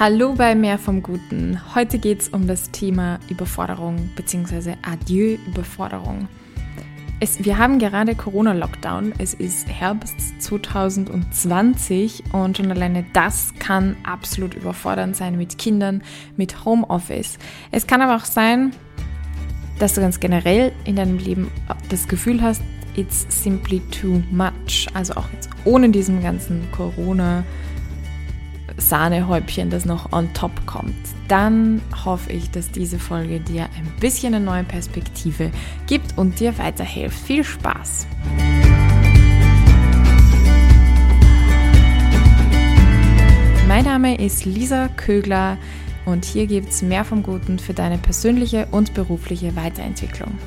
Hallo bei Mehr vom Guten. Heute geht es um das Thema Überforderung bzw. Adieu Überforderung. Es, wir haben gerade Corona-Lockdown. Es ist Herbst 2020 und schon alleine das kann absolut überfordernd sein mit Kindern, mit Homeoffice. Es kann aber auch sein, dass du ganz generell in deinem Leben das Gefühl hast, it's simply too much. Also auch jetzt ohne diesen ganzen Corona- Sahnehäubchen, das noch on top kommt, dann hoffe ich, dass diese Folge dir ein bisschen eine neue Perspektive gibt und dir weiterhilft. Viel Spaß! Mein Name ist Lisa Kögler und hier gibt es mehr vom Guten für deine persönliche und berufliche Weiterentwicklung.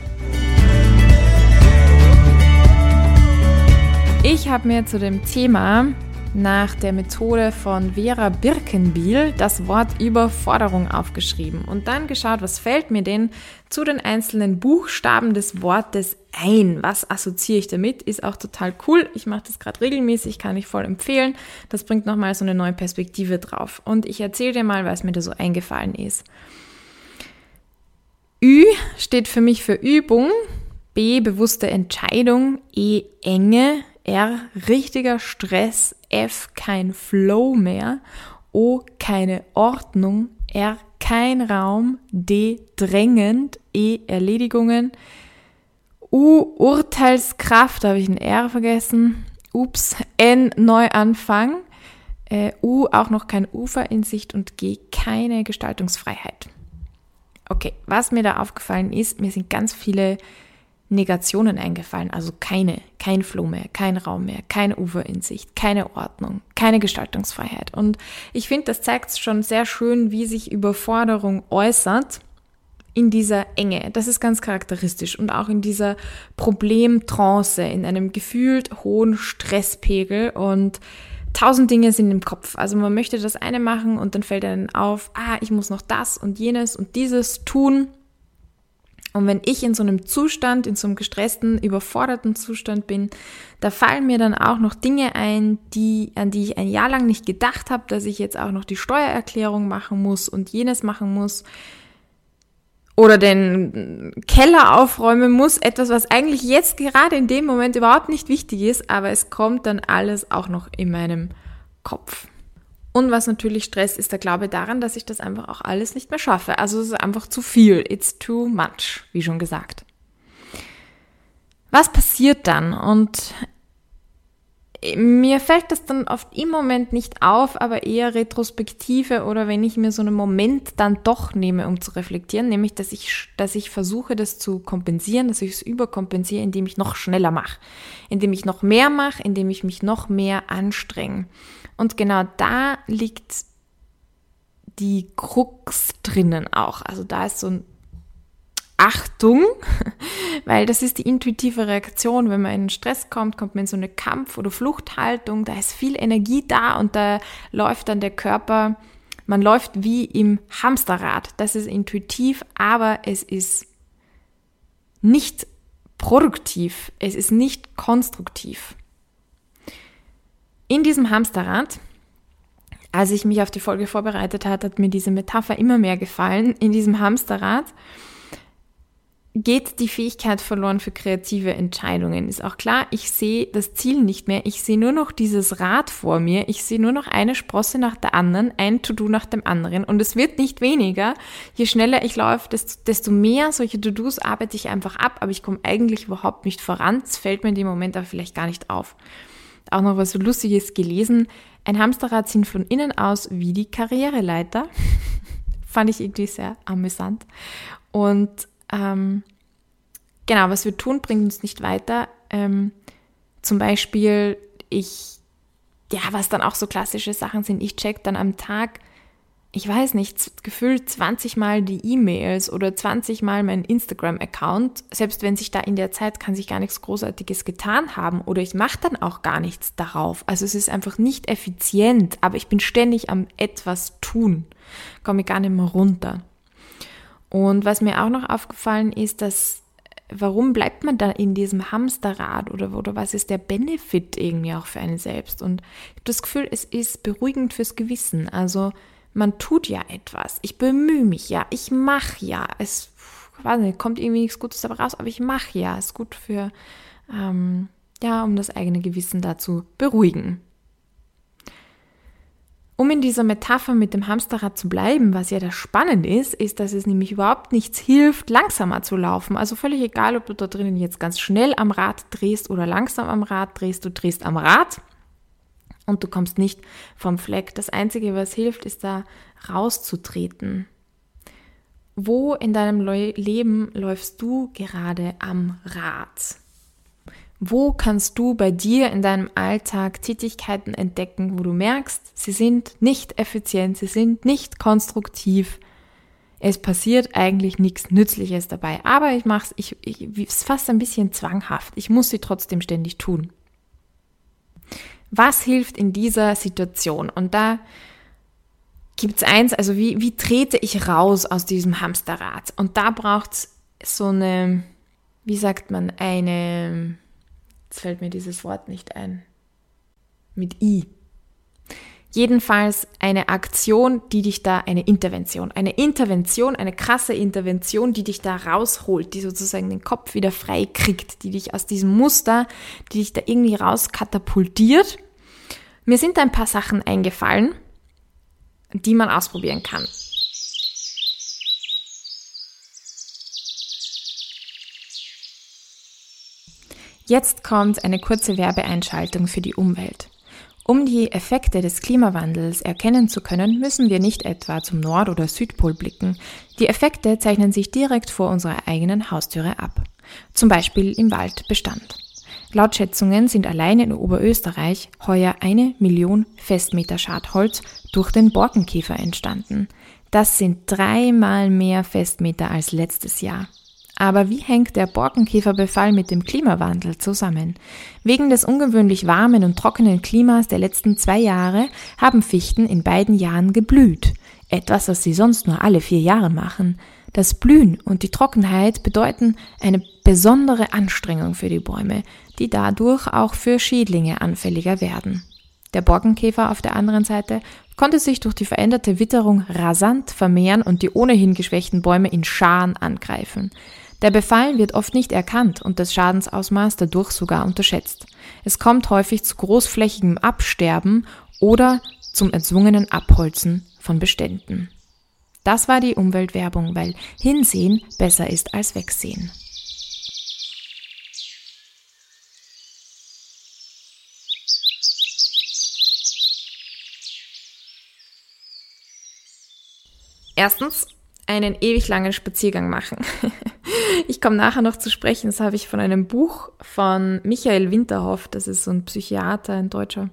Ich habe mir zu dem Thema nach der Methode von Vera Birkenbiel das Wort Überforderung aufgeschrieben und dann geschaut, was fällt mir denn zu den einzelnen Buchstaben des Wortes ein? Was assoziiere ich damit? Ist auch total cool. Ich mache das gerade regelmäßig, kann ich voll empfehlen. Das bringt nochmal so eine neue Perspektive drauf. Und ich erzähle dir mal, was mir da so eingefallen ist. Ü steht für mich für Übung, B bewusste Entscheidung, E Enge, R richtiger Stress, F kein Flow mehr, O keine Ordnung, R kein Raum, D drängend, E Erledigungen, U Urteilskraft, da habe ich ein R vergessen, Ups, N Neuanfang, äh, U auch noch kein Ufer in Sicht. Und G keine Gestaltungsfreiheit. Okay, was mir da aufgefallen ist, mir sind ganz viele Negationen eingefallen, also keine, kein Flow mehr, kein Raum mehr, keine Ufer in Sicht, keine Ordnung, keine Gestaltungsfreiheit. Und ich finde, das zeigt schon sehr schön, wie sich Überforderung äußert in dieser Enge. Das ist ganz charakteristisch und auch in dieser Problemtrance, in einem gefühlt hohen Stresspegel und tausend Dinge sind im Kopf. Also man möchte das eine machen und dann fällt einem auf, ah, ich muss noch das und jenes und dieses tun und wenn ich in so einem Zustand, in so einem gestressten, überforderten Zustand bin, da fallen mir dann auch noch Dinge ein, die, an die ich ein Jahr lang nicht gedacht habe, dass ich jetzt auch noch die Steuererklärung machen muss und jenes machen muss oder den Keller aufräumen muss, etwas, was eigentlich jetzt gerade in dem Moment überhaupt nicht wichtig ist, aber es kommt dann alles auch noch in meinem Kopf. Und was natürlich stresst, ist der Glaube daran, dass ich das einfach auch alles nicht mehr schaffe. Also es ist einfach zu viel. It's too much, wie schon gesagt. Was passiert dann? Und mir fällt das dann oft im Moment nicht auf, aber eher Retrospektive oder wenn ich mir so einen Moment dann doch nehme, um zu reflektieren, nämlich, dass ich, dass ich versuche, das zu kompensieren, dass ich es überkompensiere, indem ich noch schneller mache, indem ich noch mehr mache, indem ich mich noch mehr anstrenge. Und genau da liegt die Krux drinnen auch. Also da ist so ein Achtung, weil das ist die intuitive Reaktion. Wenn man in Stress kommt, kommt man in so eine Kampf- oder Fluchthaltung. Da ist viel Energie da und da läuft dann der Körper, man läuft wie im Hamsterrad. Das ist intuitiv, aber es ist nicht produktiv. Es ist nicht konstruktiv. In diesem Hamsterrad, als ich mich auf die Folge vorbereitet hat, hat mir diese Metapher immer mehr gefallen. In diesem Hamsterrad geht die Fähigkeit verloren für kreative Entscheidungen. Ist auch klar, ich sehe das Ziel nicht mehr. Ich sehe nur noch dieses Rad vor mir. Ich sehe nur noch eine Sprosse nach der anderen, ein To-Do nach dem anderen. Und es wird nicht weniger. Je schneller ich laufe, desto, mehr solche To-Dos arbeite ich einfach ab. Aber ich komme eigentlich überhaupt nicht voran. Es fällt mir in dem Moment aber vielleicht gar nicht auf auch noch was Lustiges gelesen. Ein Hamsterrad sieht von innen aus wie die Karriereleiter. Fand ich irgendwie sehr amüsant. Und ähm, genau, was wir tun, bringt uns nicht weiter. Ähm, zum Beispiel, ich, ja, was dann auch so klassische Sachen sind, ich check dann am Tag ich weiß nicht, gefühlt 20 Mal die E-Mails oder 20 Mal mein Instagram-Account, selbst wenn sich da in der Zeit kann sich gar nichts Großartiges getan haben oder ich mache dann auch gar nichts darauf. Also es ist einfach nicht effizient, aber ich bin ständig am etwas tun, komme gar nicht mehr runter. Und was mir auch noch aufgefallen ist, dass warum bleibt man da in diesem Hamsterrad oder, oder was ist der Benefit irgendwie auch für einen selbst? Und ich habe das Gefühl, es ist beruhigend fürs Gewissen. Also man tut ja etwas. Ich bemühe mich ja, ich mache ja. Es weiß kommt irgendwie nichts Gutes dabei raus, aber ich mache ja. Es ist gut für, ähm, ja, um das eigene Gewissen dazu beruhigen. Um in dieser Metapher mit dem Hamsterrad zu bleiben, was ja das Spannende ist, ist, dass es nämlich überhaupt nichts hilft, langsamer zu laufen. Also völlig egal, ob du da drinnen jetzt ganz schnell am Rad drehst oder langsam am Rad drehst, du drehst am Rad und du kommst nicht vom Fleck. Das Einzige, was hilft, ist da rauszutreten. Wo in deinem Leben läufst du gerade am Rad? Wo kannst du bei dir in deinem Alltag Tätigkeiten entdecken, wo du merkst, sie sind nicht effizient, sie sind nicht konstruktiv. Es passiert eigentlich nichts Nützliches dabei, aber ich mache es, ich, ich, fast ein bisschen zwanghaft. Ich muss sie trotzdem ständig tun. Was hilft in dieser Situation? Und da gibt es eins, also wie, wie trete ich raus aus diesem Hamsterrad? Und da braucht es so eine, wie sagt man, eine Jetzt fällt mir dieses Wort nicht ein. Mit I. Jedenfalls eine Aktion, die dich da, eine Intervention, eine Intervention, eine krasse Intervention, die dich da rausholt, die sozusagen den Kopf wieder frei kriegt, die dich aus diesem Muster, die dich da irgendwie rauskatapultiert. Mir sind da ein paar Sachen eingefallen, die man ausprobieren kann. Jetzt kommt eine kurze Werbeeinschaltung für die Umwelt. Um die Effekte des Klimawandels erkennen zu können, müssen wir nicht etwa zum Nord- oder Südpol blicken. Die Effekte zeichnen sich direkt vor unserer eigenen Haustüre ab. Zum Beispiel im Waldbestand. Laut Schätzungen sind allein in Oberösterreich heuer eine Million Festmeter Schadholz durch den Borkenkäfer entstanden. Das sind dreimal mehr Festmeter als letztes Jahr. Aber wie hängt der Borkenkäferbefall mit dem Klimawandel zusammen? Wegen des ungewöhnlich warmen und trockenen Klimas der letzten zwei Jahre haben Fichten in beiden Jahren geblüht. Etwas, das sie sonst nur alle vier Jahre machen. Das Blühen und die Trockenheit bedeuten eine besondere Anstrengung für die Bäume, die dadurch auch für Schädlinge anfälliger werden. Der Borkenkäfer auf der anderen Seite konnte sich durch die veränderte Witterung rasant vermehren und die ohnehin geschwächten Bäume in Scharen angreifen. Der Befall wird oft nicht erkannt und das Schadensausmaß dadurch sogar unterschätzt. Es kommt häufig zu großflächigem Absterben oder zum erzwungenen Abholzen von Beständen. Das war die Umweltwerbung, weil Hinsehen besser ist als Wegsehen. Erstens, einen ewig langen Spaziergang machen. ich komme nachher noch zu sprechen, das habe ich von einem Buch von Michael Winterhoff, das ist so ein Psychiater, ein Deutscher.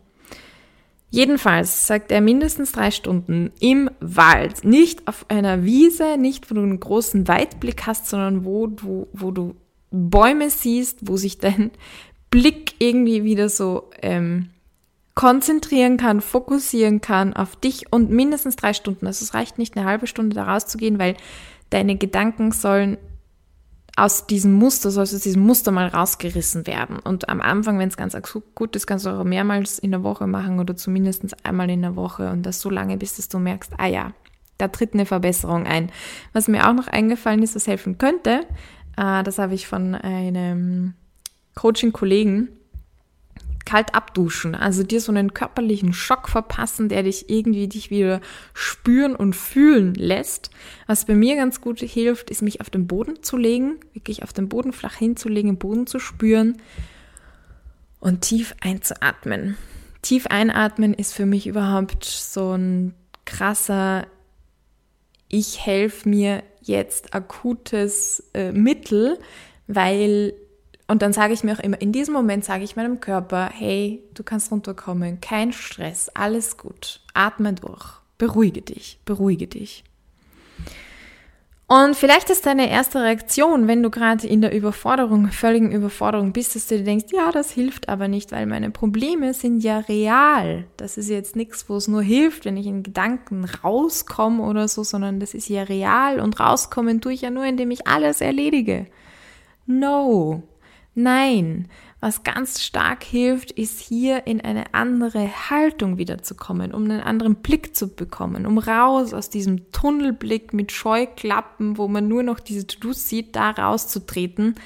Jedenfalls sagt er mindestens drei Stunden im Wald, nicht auf einer Wiese, nicht wo du einen großen Weitblick hast, sondern wo du, wo du Bäume siehst, wo sich dein Blick irgendwie wieder so ähm, konzentrieren kann, fokussieren kann auf dich und mindestens drei Stunden. Also es reicht nicht eine halbe Stunde da rauszugehen, weil deine Gedanken sollen aus diesem Muster, sollst aus diesem Muster mal rausgerissen werden. Und am Anfang, wenn es ganz gut ist, kannst du auch mehrmals in der Woche machen oder zumindest einmal in der Woche und das so lange, bis dass du merkst, ah ja, da tritt eine Verbesserung ein. Was mir auch noch eingefallen ist, was helfen könnte, äh, das habe ich von einem Coaching-Kollegen, kalt abduschen, also dir so einen körperlichen Schock verpassen, der dich irgendwie dich wieder spüren und fühlen lässt. Was bei mir ganz gut hilft, ist mich auf den Boden zu legen, wirklich auf den Boden flach hinzulegen, den Boden zu spüren und tief einzuatmen. Tief einatmen ist für mich überhaupt so ein krasser, ich helfe mir jetzt akutes äh, Mittel, weil und dann sage ich mir auch immer, in diesem Moment sage ich meinem Körper, hey, du kannst runterkommen, kein Stress, alles gut, atme durch, beruhige dich, beruhige dich. Und vielleicht ist deine erste Reaktion, wenn du gerade in der Überforderung, völligen Überforderung bist, dass du dir denkst, ja, das hilft aber nicht, weil meine Probleme sind ja real. Das ist jetzt nichts, wo es nur hilft, wenn ich in Gedanken rauskomme oder so, sondern das ist ja real und rauskommen tue ich ja nur, indem ich alles erledige. No, Nein, was ganz stark hilft, ist hier in eine andere Haltung wiederzukommen, um einen anderen Blick zu bekommen, um raus aus diesem Tunnelblick mit Scheuklappen, wo man nur noch diese To-Dos sieht, da rauszutreten.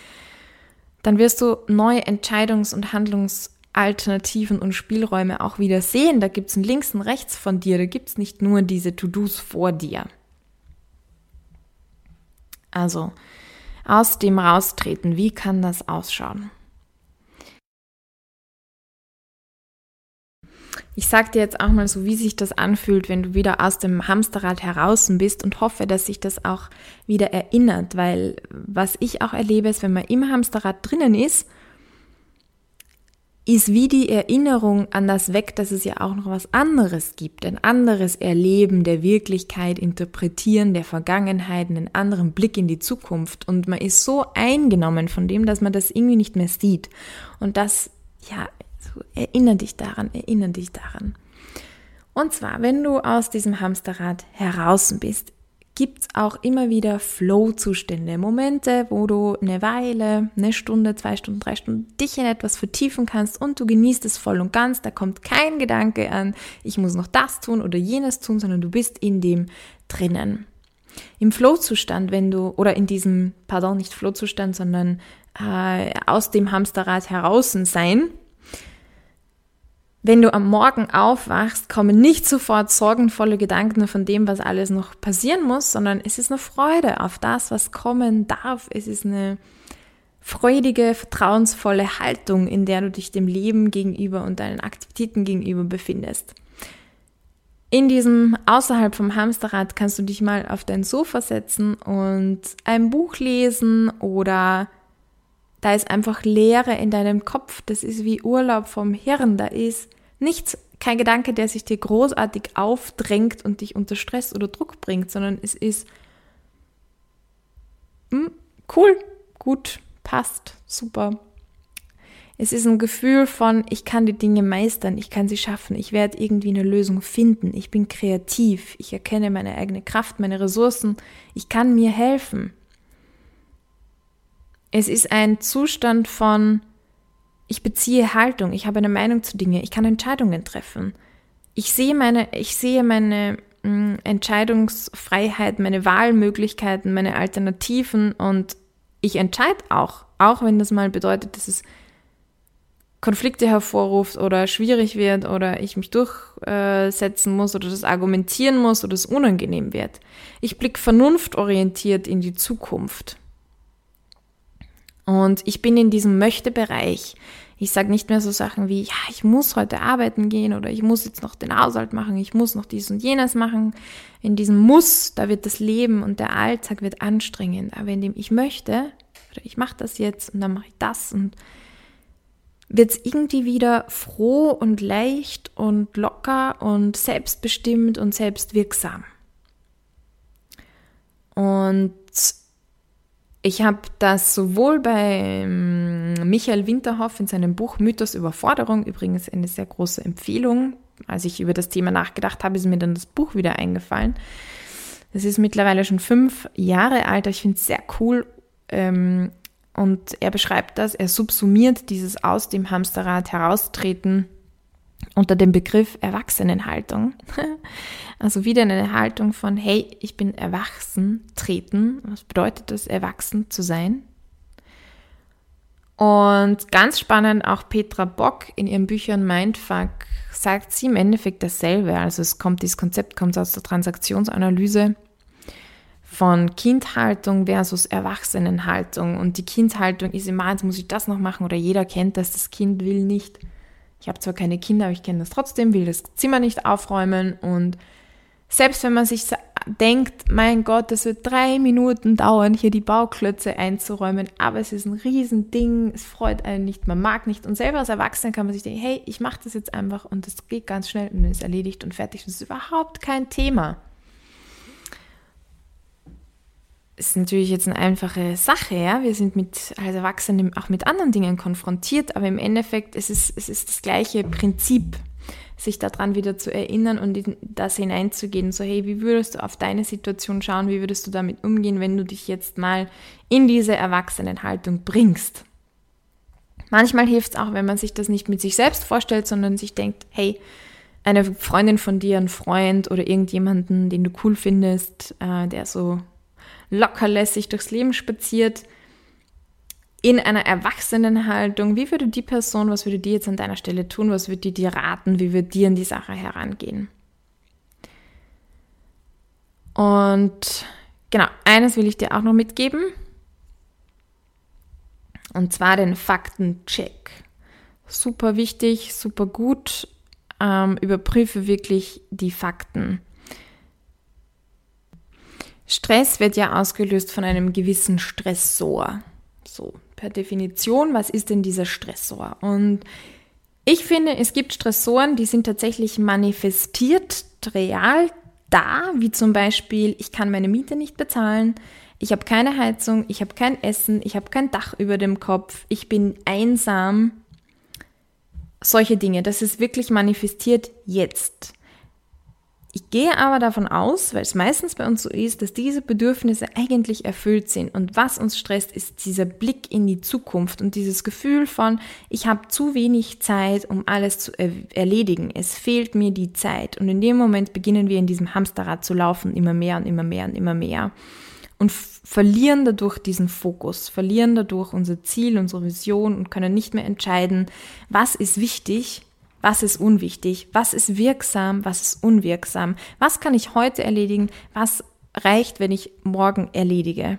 Dann wirst du neue Entscheidungs- und Handlungsalternativen und Spielräume auch wieder sehen. Da gibt es ein links und rechts von dir, da gibt es nicht nur diese To-Dos vor dir. Also, aus dem raustreten, wie kann das ausschauen? Ich sage dir jetzt auch mal so, wie sich das anfühlt, wenn du wieder aus dem Hamsterrad heraus bist und hoffe, dass sich das auch wieder erinnert, weil was ich auch erlebe, ist, wenn man im Hamsterrad drinnen ist, ist wie die Erinnerung an das weg, dass es ja auch noch was anderes gibt, ein anderes Erleben der Wirklichkeit, Interpretieren der Vergangenheit, einen anderen Blick in die Zukunft. Und man ist so eingenommen von dem, dass man das irgendwie nicht mehr sieht. Und das ja so, erinnere dich daran, erinnere dich daran. Und zwar, wenn du aus diesem Hamsterrad heraus bist, gibt es auch immer wieder Flow-Zustände, Momente, wo du eine Weile, eine Stunde, zwei Stunden, drei Stunden dich in etwas vertiefen kannst und du genießt es voll und ganz. Da kommt kein Gedanke an, ich muss noch das tun oder jenes tun, sondern du bist in dem drinnen. Im Flow-Zustand, wenn du, oder in diesem, pardon, nicht Flow-Zustand, sondern äh, aus dem Hamsterrad heraus sein, wenn du am Morgen aufwachst, kommen nicht sofort sorgenvolle Gedanken von dem, was alles noch passieren muss, sondern es ist eine Freude auf das, was kommen darf. Es ist eine freudige, vertrauensvolle Haltung, in der du dich dem Leben gegenüber und deinen Aktivitäten gegenüber befindest. In diesem außerhalb vom Hamsterrad kannst du dich mal auf dein Sofa setzen und ein Buch lesen oder da ist einfach Leere in deinem Kopf. Das ist wie Urlaub vom Hirn. Da ist nichts, kein Gedanke, der sich dir großartig aufdrängt und dich unter Stress oder Druck bringt, sondern es ist hm, cool, gut, passt, super. Es ist ein Gefühl von, ich kann die Dinge meistern, ich kann sie schaffen, ich werde irgendwie eine Lösung finden, ich bin kreativ, ich erkenne meine eigene Kraft, meine Ressourcen, ich kann mir helfen. Es ist ein Zustand von, ich beziehe Haltung, ich habe eine Meinung zu Dingen, ich kann Entscheidungen treffen. Ich sehe meine, ich sehe meine mh, mm, Entscheidungsfreiheit, meine Wahlmöglichkeiten, meine Alternativen und ich entscheide auch, auch wenn das mal bedeutet, dass es Konflikte hervorruft oder schwierig wird oder ich mich durchsetzen muss oder das argumentieren muss oder es unangenehm wird. Ich blicke vernunftorientiert in die Zukunft. Und ich bin in diesem Möchte-Bereich. Ich sage nicht mehr so Sachen wie, ja, ich muss heute arbeiten gehen oder ich muss jetzt noch den Haushalt machen, ich muss noch dies und jenes machen. In diesem Muss, da wird das Leben und der Alltag wird anstrengend. Aber in dem ich möchte, oder ich mache das jetzt und dann mache ich das und wird es irgendwie wieder froh und leicht und locker und selbstbestimmt und selbstwirksam. Und ich habe das sowohl bei Michael Winterhoff in seinem Buch Mythos Überforderung, übrigens eine sehr große Empfehlung. Als ich über das Thema nachgedacht habe, ist mir dann das Buch wieder eingefallen. Das ist mittlerweile schon fünf Jahre alt. Ich finde es sehr cool. Ähm, und er beschreibt das, er subsumiert dieses aus dem Hamsterrad heraustreten unter dem Begriff Erwachsenenhaltung. Also wieder eine Haltung von, hey, ich bin erwachsen treten. Was bedeutet das, erwachsen zu sein? Und ganz spannend, auch Petra Bock in ihren Büchern Mindfuck sagt sie im Endeffekt dasselbe. Also es kommt, dieses Konzept kommt aus der Transaktionsanalyse von Kindhaltung versus Erwachsenenhaltung. Und die Kindhaltung ist immer, jetzt muss ich das noch machen oder jeder kennt das, das Kind will nicht ich habe zwar keine Kinder, aber ich kenne das trotzdem, will das Zimmer nicht aufräumen und selbst wenn man sich denkt, mein Gott, das wird drei Minuten dauern, hier die Bauklötze einzuräumen, aber es ist ein Riesending, es freut einen nicht, man mag nicht. Und selber als Erwachsener kann man sich denken, hey, ich mache das jetzt einfach und das geht ganz schnell und ist erledigt und fertig. Das ist überhaupt kein Thema ist natürlich jetzt eine einfache Sache, ja. Wir sind mit, als Erwachsene auch mit anderen Dingen konfrontiert, aber im Endeffekt es ist es ist das gleiche Prinzip, sich daran wieder zu erinnern und in das hineinzugehen. So, hey, wie würdest du auf deine Situation schauen? Wie würdest du damit umgehen, wenn du dich jetzt mal in diese Erwachsenenhaltung bringst? Manchmal hilft es auch, wenn man sich das nicht mit sich selbst vorstellt, sondern sich denkt, hey, eine Freundin von dir, ein Freund oder irgendjemanden, den du cool findest, äh, der so lockerlässig durchs Leben spaziert, in einer Erwachsenenhaltung, wie würde die Person, was würde die jetzt an deiner Stelle tun, was würde die dir raten, wie würde die an die Sache herangehen? Und genau, eines will ich dir auch noch mitgeben. Und zwar den Faktencheck. Super wichtig, super gut. Ähm, überprüfe wirklich die Fakten. Stress wird ja ausgelöst von einem gewissen Stressor. So, per Definition, was ist denn dieser Stressor? Und ich finde, es gibt Stressoren, die sind tatsächlich manifestiert real da, wie zum Beispiel, ich kann meine Miete nicht bezahlen, ich habe keine Heizung, ich habe kein Essen, ich habe kein Dach über dem Kopf, ich bin einsam. Solche Dinge, das ist wirklich manifestiert jetzt. Ich gehe aber davon aus, weil es meistens bei uns so ist, dass diese Bedürfnisse eigentlich erfüllt sind. Und was uns stresst, ist dieser Blick in die Zukunft und dieses Gefühl von, ich habe zu wenig Zeit, um alles zu er erledigen. Es fehlt mir die Zeit. Und in dem Moment beginnen wir in diesem Hamsterrad zu laufen, immer mehr und immer mehr und immer mehr und verlieren dadurch diesen Fokus, verlieren dadurch unser Ziel, unsere Vision und können nicht mehr entscheiden, was ist wichtig, was ist unwichtig, was ist wirksam, was ist unwirksam, was kann ich heute erledigen, was reicht, wenn ich morgen erledige.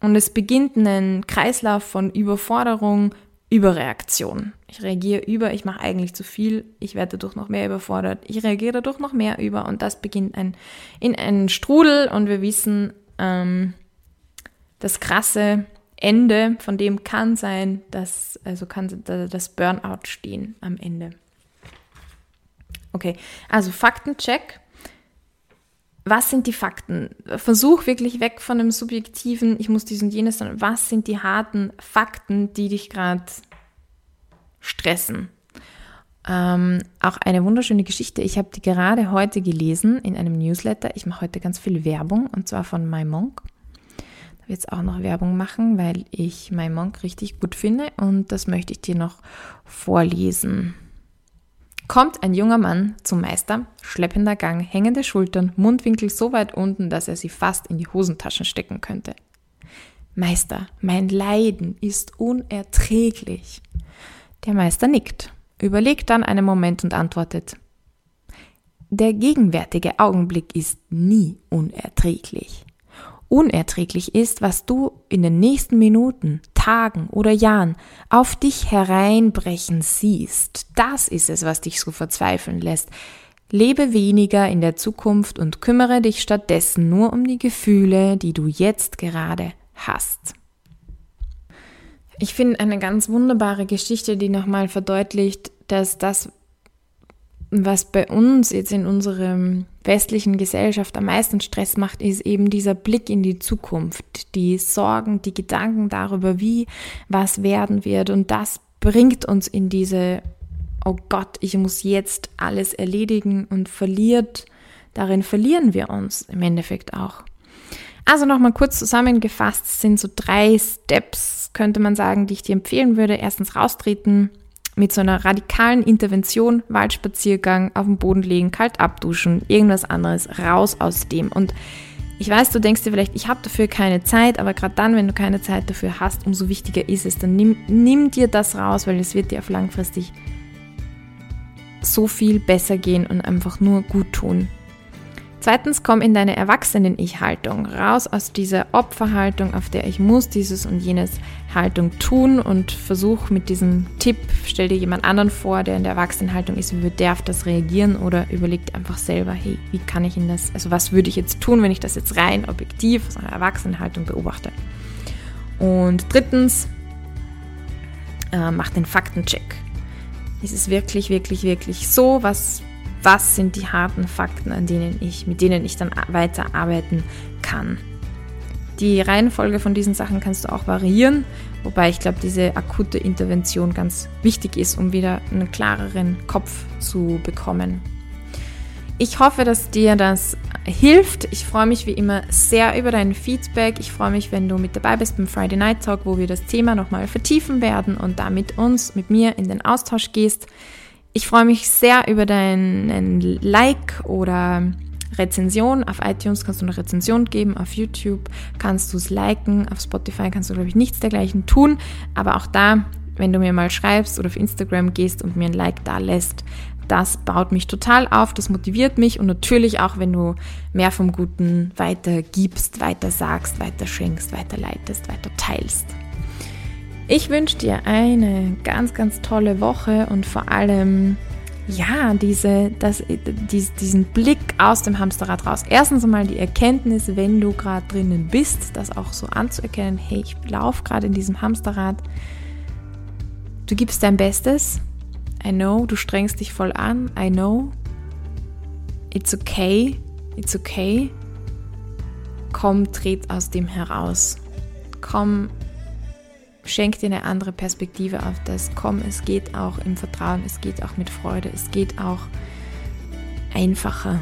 Und es beginnt ein Kreislauf von Überforderung, Überreaktion. Ich reagiere über, ich mache eigentlich zu viel, ich werde dadurch noch mehr überfordert, ich reagiere dadurch noch mehr über und das beginnt ein, in einen Strudel und wir wissen, ähm, das krasse Ende von dem kann sein, dass, also kann das Burnout stehen am Ende. Okay, also Faktencheck. Was sind die Fakten? Versuch wirklich weg von dem subjektiven, ich muss dies und jenes, sondern was sind die harten Fakten, die dich gerade stressen? Ähm, auch eine wunderschöne Geschichte. Ich habe die gerade heute gelesen in einem Newsletter. Ich mache heute ganz viel Werbung und zwar von My Monk. Es auch noch Werbung machen, weil ich My Monk richtig gut finde und das möchte ich dir noch vorlesen. Kommt ein junger Mann zum Meister, schleppender Gang, hängende Schultern, Mundwinkel so weit unten, dass er sie fast in die Hosentaschen stecken könnte. Meister, mein Leiden ist unerträglich. Der Meister nickt überlegt dann einen Moment und antwortet, der gegenwärtige Augenblick ist nie unerträglich. Unerträglich ist, was du in den nächsten Minuten, Tagen oder Jahren auf dich hereinbrechen siehst. Das ist es, was dich so verzweifeln lässt. Lebe weniger in der Zukunft und kümmere dich stattdessen nur um die Gefühle, die du jetzt gerade hast. Ich finde eine ganz wunderbare Geschichte, die nochmal verdeutlicht, dass das, was bei uns jetzt in unserer westlichen Gesellschaft am meisten Stress macht, ist eben dieser Blick in die Zukunft, die Sorgen, die Gedanken darüber, wie was werden wird. Und das bringt uns in diese, oh Gott, ich muss jetzt alles erledigen und verliert, darin verlieren wir uns im Endeffekt auch. Also nochmal kurz zusammengefasst sind so drei Steps, könnte man sagen, die ich dir empfehlen würde. Erstens raustreten, mit so einer radikalen Intervention, Waldspaziergang, auf den Boden legen, kalt abduschen, irgendwas anderes, raus aus dem. Und ich weiß, du denkst dir vielleicht, ich habe dafür keine Zeit, aber gerade dann, wenn du keine Zeit dafür hast, umso wichtiger ist es, dann nimm, nimm dir das raus, weil es wird dir auf langfristig so viel besser gehen und einfach nur gut tun. Zweitens, komm in deine Erwachsenen-Ich-Haltung, raus aus dieser Opferhaltung, auf der ich muss dieses und jenes Haltung tun und versuch mit diesem Tipp, stell dir jemand anderen vor, der in der Erwachsenenhaltung ist, wie auf das reagieren oder überleg einfach selber, hey, wie kann ich in das, also was würde ich jetzt tun, wenn ich das jetzt rein objektiv aus einer Erwachsenenhaltung beobachte. Und drittens, äh, mach den Faktencheck. Ist es wirklich, wirklich, wirklich so? Was was sind die harten Fakten, an denen ich, mit denen ich dann weiterarbeiten kann. Die Reihenfolge von diesen Sachen kannst du auch variieren, wobei ich glaube, diese akute Intervention ganz wichtig ist, um wieder einen klareren Kopf zu bekommen. Ich hoffe, dass dir das hilft. Ich freue mich wie immer sehr über dein Feedback. Ich freue mich, wenn du mit dabei bist beim Friday Night Talk, wo wir das Thema nochmal vertiefen werden und da mit uns, mit mir in den Austausch gehst. Ich freue mich sehr über deinen Like oder Rezension. Auf iTunes kannst du eine Rezension geben, auf YouTube kannst du es liken, auf Spotify kannst du, glaube ich, nichts dergleichen tun. Aber auch da, wenn du mir mal schreibst oder auf Instagram gehst und mir ein Like da lässt, das baut mich total auf, das motiviert mich und natürlich auch, wenn du mehr vom Guten weiter gibst, weiter sagst, weiter schenkst, weiter leitest, weiter teilst. Ich wünsche dir eine ganz, ganz tolle Woche und vor allem ja, diese, das, diesen Blick aus dem Hamsterrad raus. Erstens einmal die Erkenntnis, wenn du gerade drinnen bist, das auch so anzuerkennen, hey, ich laufe gerade in diesem Hamsterrad. Du gibst dein Bestes. I know, du strengst dich voll an. I know. It's okay. It's okay. Komm, tritt aus dem heraus. Komm, schenk dir eine andere Perspektive auf das. Komm, es geht auch im Vertrauen, es geht auch mit Freude, es geht auch einfacher.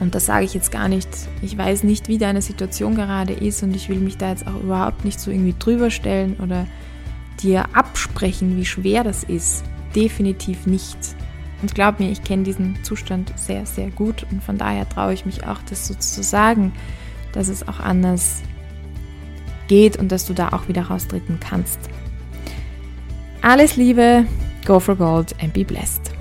Und das sage ich jetzt gar nicht. Ich weiß nicht, wie deine Situation gerade ist und ich will mich da jetzt auch überhaupt nicht so irgendwie drüber stellen oder dir absprechen, wie schwer das ist. Definitiv nicht. Und glaub mir, ich kenne diesen Zustand sehr, sehr gut und von daher traue ich mich auch, das so zu sagen, dass es auch anders geht und dass du da auch wieder raustreten kannst. Alles Liebe, go for gold and be blessed.